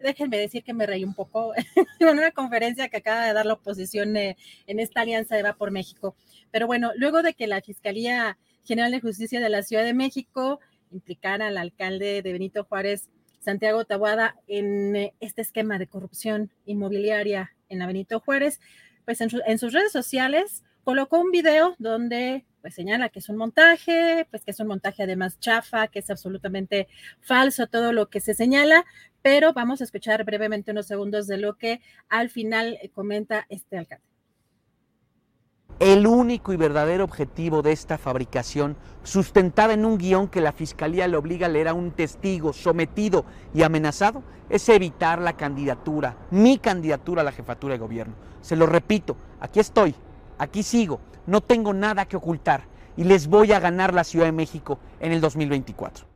déjenme decir que me reí un poco en una conferencia que acaba de dar la oposición eh, en esta alianza de Va por México. Pero bueno, luego de que la Fiscalía General de Justicia de la Ciudad de México implicara al alcalde de Benito Juárez, Santiago Tabuada, en eh, este esquema de corrupción inmobiliaria en la Benito Juárez, pues en, en sus redes sociales colocó un video donde pues señala que es un montaje, pues que es un montaje además chafa, que es absolutamente falso todo lo que se señala, pero vamos a escuchar brevemente unos segundos de lo que al final eh, comenta este alcalde. El único y verdadero objetivo de esta fabricación, sustentada en un guion que la Fiscalía le obliga a leer a un testigo sometido y amenazado, es evitar la candidatura, mi candidatura a la jefatura de gobierno. Se lo repito, aquí estoy, aquí sigo, no tengo nada que ocultar y les voy a ganar la Ciudad de México en el 2024.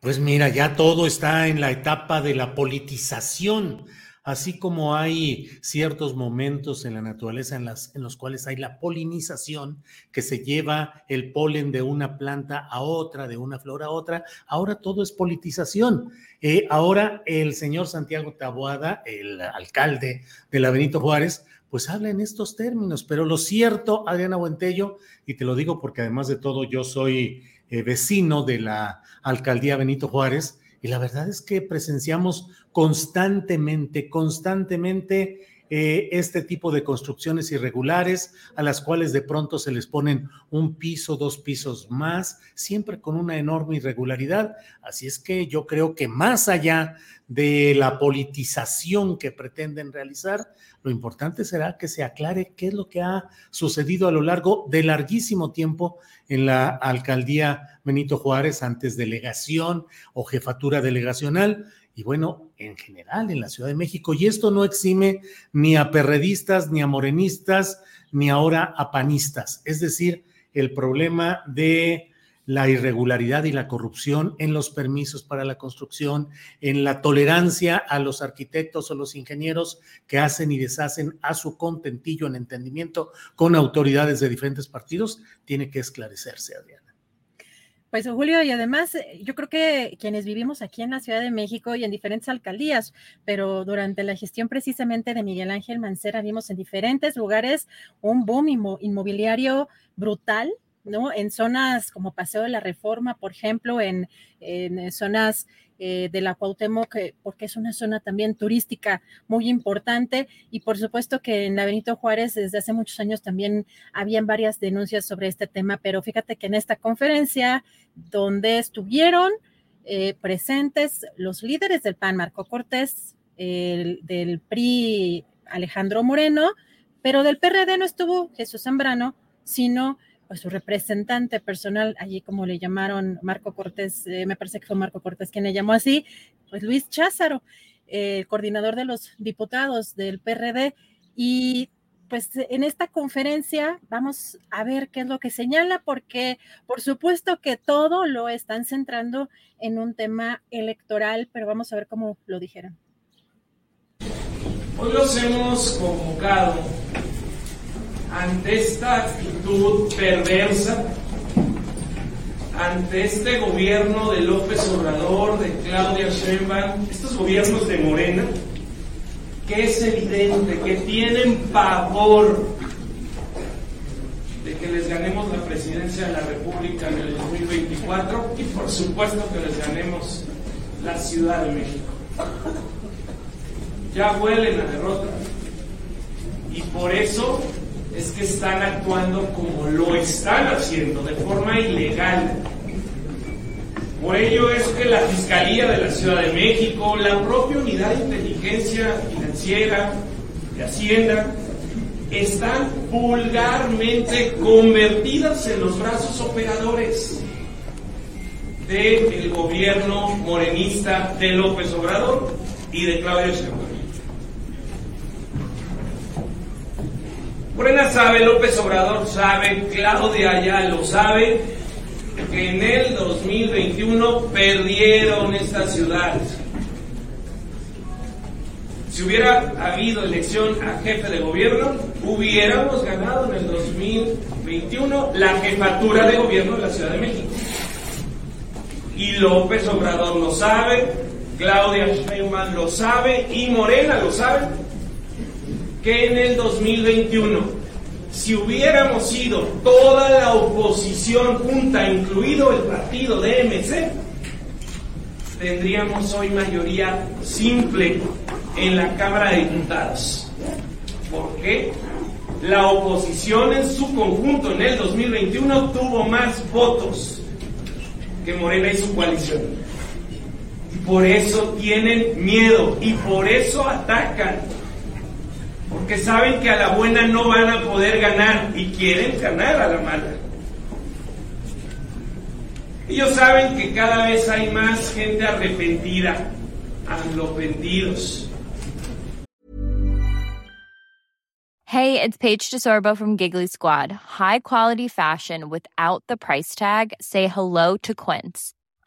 Pues mira, ya todo está en la etapa de la politización, así como hay ciertos momentos en la naturaleza en, en los cuales hay la polinización, que se lleva el polen de una planta a otra, de una flor a otra, ahora todo es politización. Eh, ahora el señor Santiago Taboada, el alcalde de la Benito Juárez, pues habla en estos términos. Pero lo cierto, Adriana Buentello, y te lo digo porque además de todo yo soy eh, vecino de la alcaldía Benito Juárez, y la verdad es que presenciamos constantemente, constantemente eh, este tipo de construcciones irregulares a las cuales de pronto se les ponen un piso, dos pisos más, siempre con una enorme irregularidad. Así es que yo creo que más allá de la politización que pretenden realizar, lo importante será que se aclare qué es lo que ha sucedido a lo largo de larguísimo tiempo en la alcaldía Benito Juárez, antes delegación o jefatura delegacional y bueno, en general en la Ciudad de México. Y esto no exime ni a perredistas, ni a morenistas, ni ahora a panistas. Es decir, el problema de la irregularidad y la corrupción en los permisos para la construcción, en la tolerancia a los arquitectos o los ingenieros que hacen y deshacen a su contentillo en entendimiento con autoridades de diferentes partidos, tiene que esclarecerse, Adrián. Pues Julio, y además eh, yo creo que quienes vivimos aquí en la Ciudad de México y en diferentes alcaldías, pero durante la gestión precisamente de Miguel Ángel Mancera vimos en diferentes lugares un boom inmobiliario brutal, ¿no? En zonas como Paseo de la Reforma, por ejemplo, en, zonas eh, de la Cuauhtémoc, porque es una zona también turística muy importante y por supuesto que en la Juárez desde hace muchos años también habían varias denuncias sobre este tema, pero fíjate que en esta conferencia donde estuvieron eh, presentes los líderes del PAN, Marco Cortés, del PRI, Alejandro Moreno, pero del PRD no estuvo Jesús Zambrano, sino pues su representante personal, allí como le llamaron Marco Cortés, eh, me parece que fue Marco Cortés quien le llamó así, pues Luis Cházaro, el coordinador de los diputados del PRD. Y pues en esta conferencia vamos a ver qué es lo que señala, porque por supuesto que todo lo están centrando en un tema electoral, pero vamos a ver cómo lo dijeron. Hoy los hemos convocado ante esta actitud perversa, ante este gobierno de López Obrador, de Claudia Sheinbaum, estos gobiernos de Morena, que es evidente que tienen pavor de que les ganemos la presidencia de la República en el 2024 y por supuesto que les ganemos la Ciudad de México. Ya huelen a derrota y por eso es que están actuando como lo están haciendo, de forma ilegal. Por ello es que la Fiscalía de la Ciudad de México, la propia Unidad de Inteligencia Financiera de Hacienda, están vulgarmente convertidas en los brazos operadores del gobierno morenista de López Obrador y de Claudio Sheinbaum. Morena sabe, López Obrador sabe, Claudia ya lo sabe, que en el 2021 perdieron esta ciudad. Si hubiera habido elección a jefe de gobierno, hubiéramos ganado en el 2021 la jefatura de gobierno de la Ciudad de México. Y López Obrador lo sabe, Claudia Sheinbaum lo sabe y Morena lo sabe que en el 2021, si hubiéramos sido toda la oposición junta, incluido el partido de MC, tendríamos hoy mayoría simple en la Cámara de Diputados. ¿Por qué? La oposición en su conjunto en el 2021 tuvo más votos que Morena y su coalición. Y por eso tienen miedo y por eso atacan porque saben que a la buena no van a poder ganar y quieren ganar a la mala. Ellos saben que cada vez hay más gente arrepentida, arrepentidos. Hey, it's Paige DeSorbo from Giggly Squad. High quality fashion without the price tag. Say hello to Quince.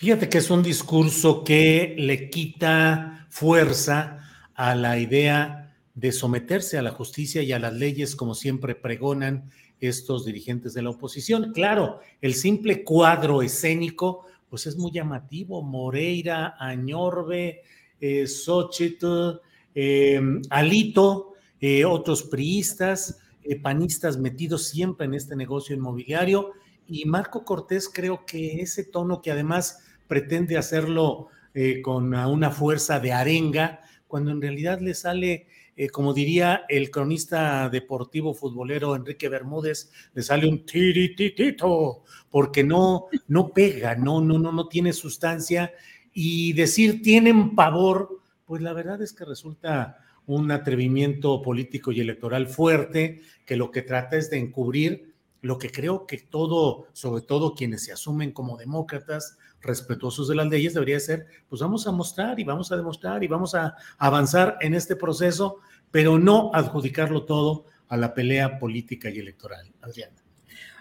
Fíjate que es un discurso que le quita fuerza a la idea de someterse a la justicia y a las leyes como siempre pregonan estos dirigentes de la oposición. Claro, el simple cuadro escénico pues es muy llamativo. Moreira, Añorbe, eh, Xochitl, eh, Alito, eh, otros priistas, eh, panistas metidos siempre en este negocio inmobiliario. Y Marco Cortés creo que ese tono que además pretende hacerlo eh, con una fuerza de arenga, cuando en realidad le sale, eh, como diría el cronista deportivo futbolero Enrique Bermúdez, le sale un tirititito, porque no, no pega, no, no, no, no tiene sustancia. Y decir tienen pavor, pues la verdad es que resulta un atrevimiento político y electoral fuerte, que lo que trata es de encubrir lo que creo que todo, sobre todo quienes se asumen como demócratas, respetuosos de las leyes, debería ser, pues vamos a mostrar y vamos a demostrar y vamos a avanzar en este proceso, pero no adjudicarlo todo a la pelea política y electoral. Adriana.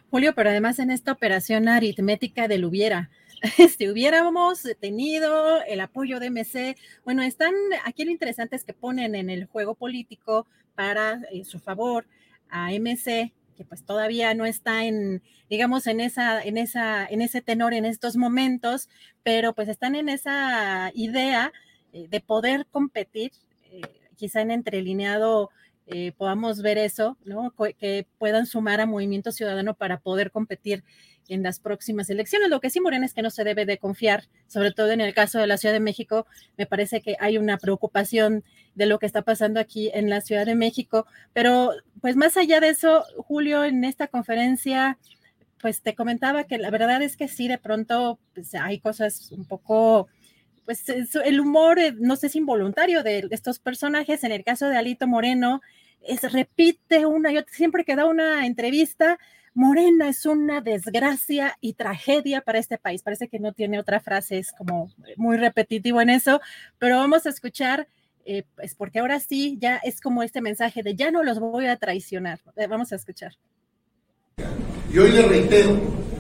Julio, pero además en esta operación aritmética del hubiera, si hubiéramos tenido el apoyo de MC, bueno, están, aquí lo interesante es que ponen en el juego político para eh, su favor a MC que pues todavía no está en, digamos, en esa, en esa, en ese tenor en estos momentos, pero pues están en esa idea eh, de poder competir, eh, quizá en entrelineado eh, podamos ver eso, ¿no? Que puedan sumar a Movimiento Ciudadano para poder competir en las próximas elecciones. Lo que sí, Morena, es que no se debe de confiar, sobre todo en el caso de la Ciudad de México. Me parece que hay una preocupación de lo que está pasando aquí en la Ciudad de México. Pero, pues más allá de eso, Julio, en esta conferencia, pues te comentaba que la verdad es que sí, de pronto pues, hay cosas un poco pues el humor, eh, no sé si involuntario de estos personajes, en el caso de Alito Moreno, es repite una y otra, siempre que da una entrevista, Morena es una desgracia y tragedia para este país. Parece que no tiene otra frase, es como muy repetitivo en eso, pero vamos a escuchar, eh, pues porque ahora sí, ya es como este mensaje de ya no los voy a traicionar. Eh, vamos a escuchar. Y hoy le reitero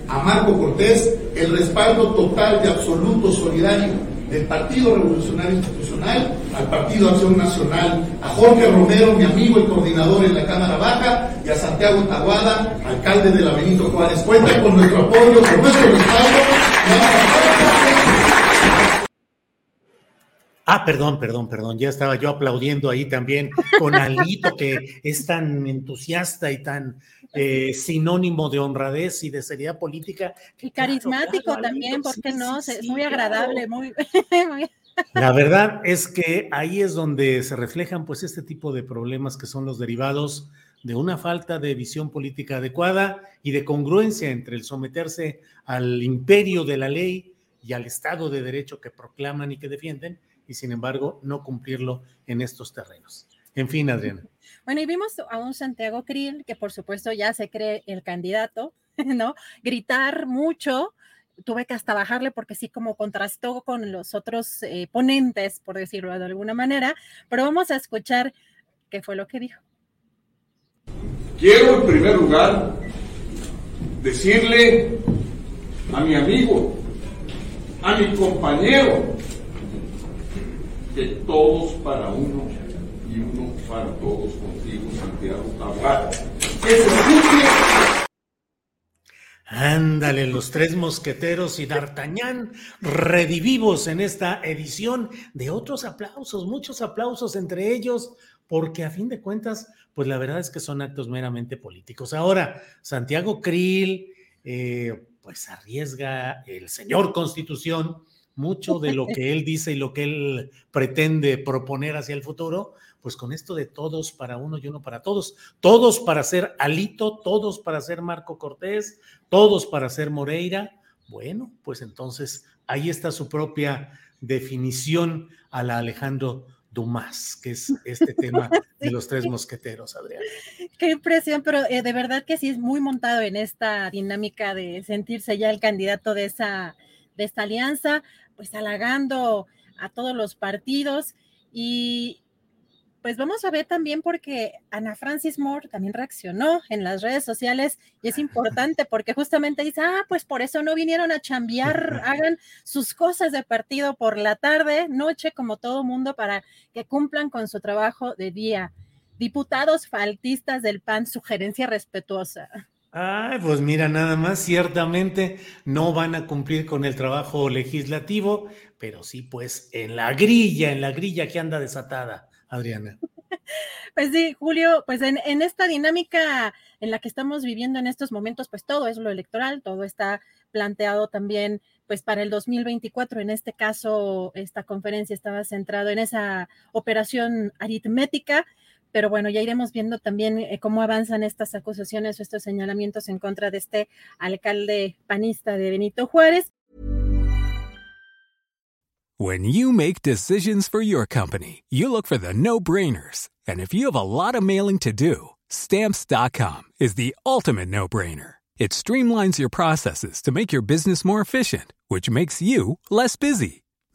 a Marco Cortés el respaldo total y absoluto solidario del Partido Revolucionario Institucional al Partido Acción Nacional, a Jorge Romero, mi amigo y coordinador en la Cámara Baja, y a Santiago Taguada, alcalde de la Benito Juárez. Cuenta con nuestro apoyo, con nuestro respaldo. Ah, perdón, perdón, perdón, ya estaba yo aplaudiendo ahí también con Alito, que es tan entusiasta y tan eh, sinónimo de honradez y de seriedad política. Y carismático también, porque no? es muy agradable, muy, La verdad es que ahí es donde se reflejan pues este tipo de problemas que son los derivados de una falta de visión política adecuada y de congruencia entre el someterse al imperio de la ley y al Estado de Derecho que proclaman y que defienden, y sin embargo no cumplirlo en estos terrenos. En fin, Adriana. Bueno, y vimos a un Santiago Krill, que por supuesto ya se cree el candidato, ¿no? Gritar mucho. Tuve que hasta bajarle porque sí como contrastó con los otros eh, ponentes, por decirlo de alguna manera, pero vamos a escuchar qué fue lo que dijo. Quiero en primer lugar decirle a mi amigo, a mi compañero, que todos para uno y uno para todos contigo, Santiago Tablado. Ándale, los tres mosqueteros y D'Artagnan redivivos en esta edición de otros aplausos, muchos aplausos entre ellos, porque a fin de cuentas, pues la verdad es que son actos meramente políticos. Ahora, Santiago Krill, eh, pues arriesga el señor Constitución mucho de lo que él dice y lo que él pretende proponer hacia el futuro, pues con esto de todos para uno y uno para todos, todos para ser Alito, todos para ser Marco Cortés, todos para ser Moreira, bueno, pues entonces ahí está su propia definición a la Alejandro Dumas, que es este tema de los tres mosqueteros, Adrián. Qué impresión, pero eh, de verdad que sí es muy montado en esta dinámica de sentirse ya el candidato de esa de esta alianza, pues halagando a todos los partidos y pues vamos a ver también porque Ana Francis Moore también reaccionó en las redes sociales y es importante porque justamente dice, ah, pues por eso no vinieron a chambear, hagan sus cosas de partido por la tarde, noche, como todo mundo, para que cumplan con su trabajo de día. Diputados faltistas del PAN, sugerencia respetuosa. Ay, pues mira, nada más, ciertamente no van a cumplir con el trabajo legislativo, pero sí, pues en la grilla, en la grilla que anda desatada. Adriana. Pues sí, Julio, pues en, esta dinámica en la que estamos viviendo en estos momentos, pues todo es lo electoral, todo está planteado también pues para el 2024. En este caso, esta conferencia estaba centrado en esa operación aritmética, pero bueno, ya iremos viendo también eh, cómo avanzan estas acusaciones o estos señalamientos en contra de este alcalde panista de Benito Juárez. When you make decisions for your company, you look for the no-brainers. And if you have a lot of mailing to do, stamps.com is the ultimate no-brainer. It streamlines your processes to make your business more efficient, which makes you less busy.